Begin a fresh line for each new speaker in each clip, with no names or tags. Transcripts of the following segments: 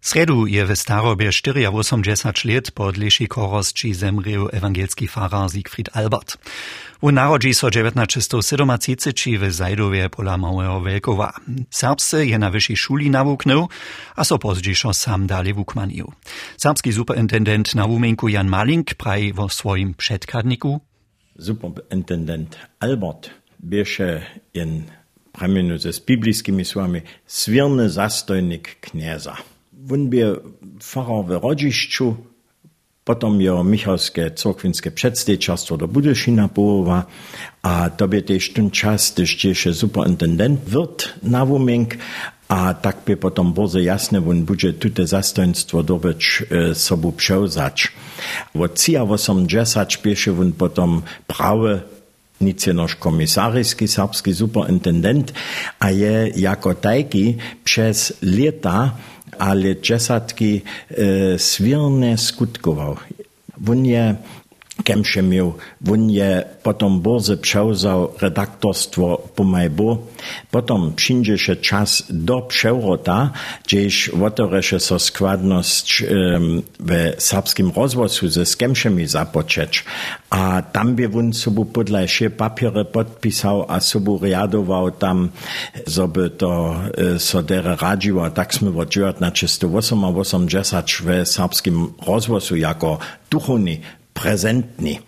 Sredu je w starobie 84 lat po dlejszej korosci zemrieł ewangelski farar Siegfried Albert. U narodzi so 1937 w Zajdowie pola Małego Wielkowa. Serbscy je na wyższej szuli nawuknął, a so pozdźejszo sam dalej wukmanił. Serbski superintendent na Jan Malink praj wo swoim przedkadniku.
Superintendent Albert bieše jen pramenu ze z biblijskimi słami swierny zastojnik knieza. Wun bie Pfarrer w Rodzišću, potom je Michalske cokvinske předstečarstvo do Budešina połowa, a to by też ten czas, gdyż tiež superintendent wird na Wumink, a tak by potom bardzo jasne, won bude tute zastojnstwo dobyć e, sobu przełzać. Od 80 bieše won potom prawe nic je naš komisarijski serbski superintendent, a je jako tajki przez lata ale desatky e, skutkoval. On je kemše miał, on je potom borze przełzał redaktorstwo po majbu, potom się czas do przewrota, gdzieś wotoresze so składność um, w serbskim rozwoju ze skemszemi zapoczeć, a tam by on sobie podlejsze papiery podpisał, a sobie riadował tam, żeby to e, so dere radziło, a tak sme od 1980 w serbskim rozwoju jako duchowny prezentni.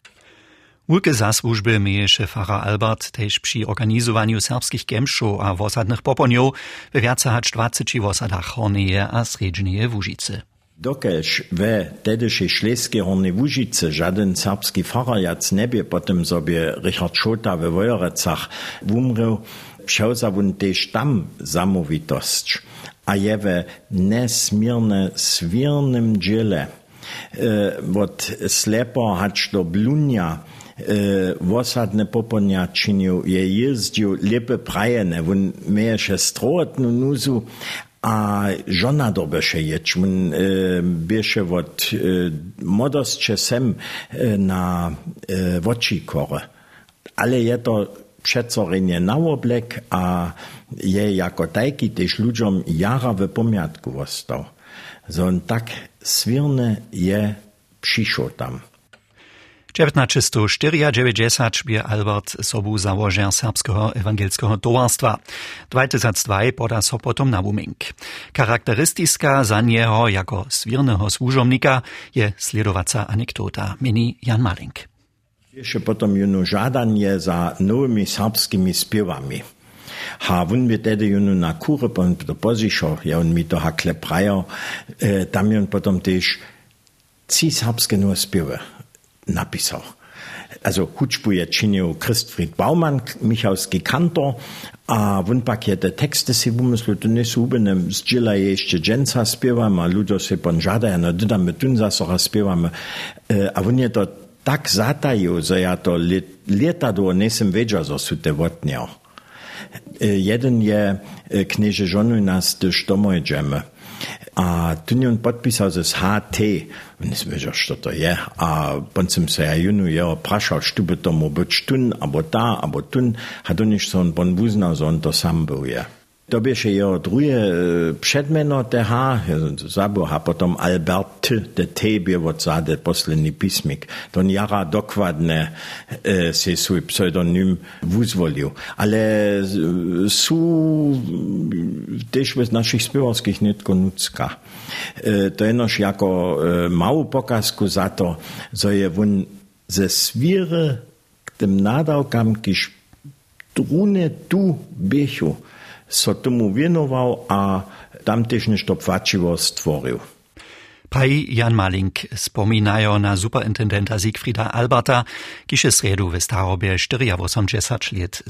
Wielkie zasłużby mieješe Pfarrer Albert też przy organizowaniu serbskich gemszów a wosadnych poponiow we więcej 20 wosadach Hornieje a Sredźnieje Łużycy.
Dokelž we tedyšej Šleskiej Hornej Łużycy żaden serbski Pfarrer jac nebie potem sobie Richard Schota we Wojerecach umrył, przeuza wun też tam zamówitość, a je we nesmierne swirnym dziele – od slepo hač do blunja, wosadne poponia činil, je jezdil lepe prajene, on meje še strotnu nuzu, a żona dobeše ječ, on e, bieše od modosće sem na voči kore. Ale je to přecorenie na oblek a je jako tajki tež ľuďom jara v pomiatku vostal. Zon tak swirne je przyszło tam.
1994 bie Albert sobu założer serbskiego ewangelskiego towarstwa. 2002 poda so potom na Wuming. Charakterystyska za niego jako swirnego służomnika je sledowaca anekdota, mini Jan Malink.
Jeszcze potom juno żadanie za nowymi serbskimi śpiewami. Ha, wun mi tedy junu na kurę, to pozišo, ja on mi to hakle prajo, e, tam on potom też ci serbskie nur spiewy napisał. Also Hutschbu je činil Christfried Baumann, Michalski kantor, a wun pak je te teksty si wumyslu, to nie súbenem zdźila je jeszcze dżęca spiewamy, a ludo se pon żadaja, no dodamy tunza socha spiewamy, e, a wun je to tak zatajú zajato lietadlo nesem vedža zo sú te votňo. Jeden je knieže žonu nás de štomojdžeme. A Tunion podpisał z HT, nie wiedział, co to je, a potem se ja junu je praszał, czy by to mu być tun, albo ta, albo tun, a do nich on bon wuznał, że on to sam był je. Ja. To bieše jeho druhé předmeno TH, zabu a potom Albert T, de T bie od zade posledný písmik. To jara dokładne e, si svůj pseudonym vuzvolil. Ale sú tež v našich spěvalských netko nucka. E, to je jako e, malou pokazku za to, že je on ze svíre k tým nádavkám, když trune tu běchu, so tomu wienował, a tamtejszny to płaciwo stworzył.
Pai Jan Malink spominają na superintendenta Siegfrieda Alberta, kiż sredu w Starobie 84 lat.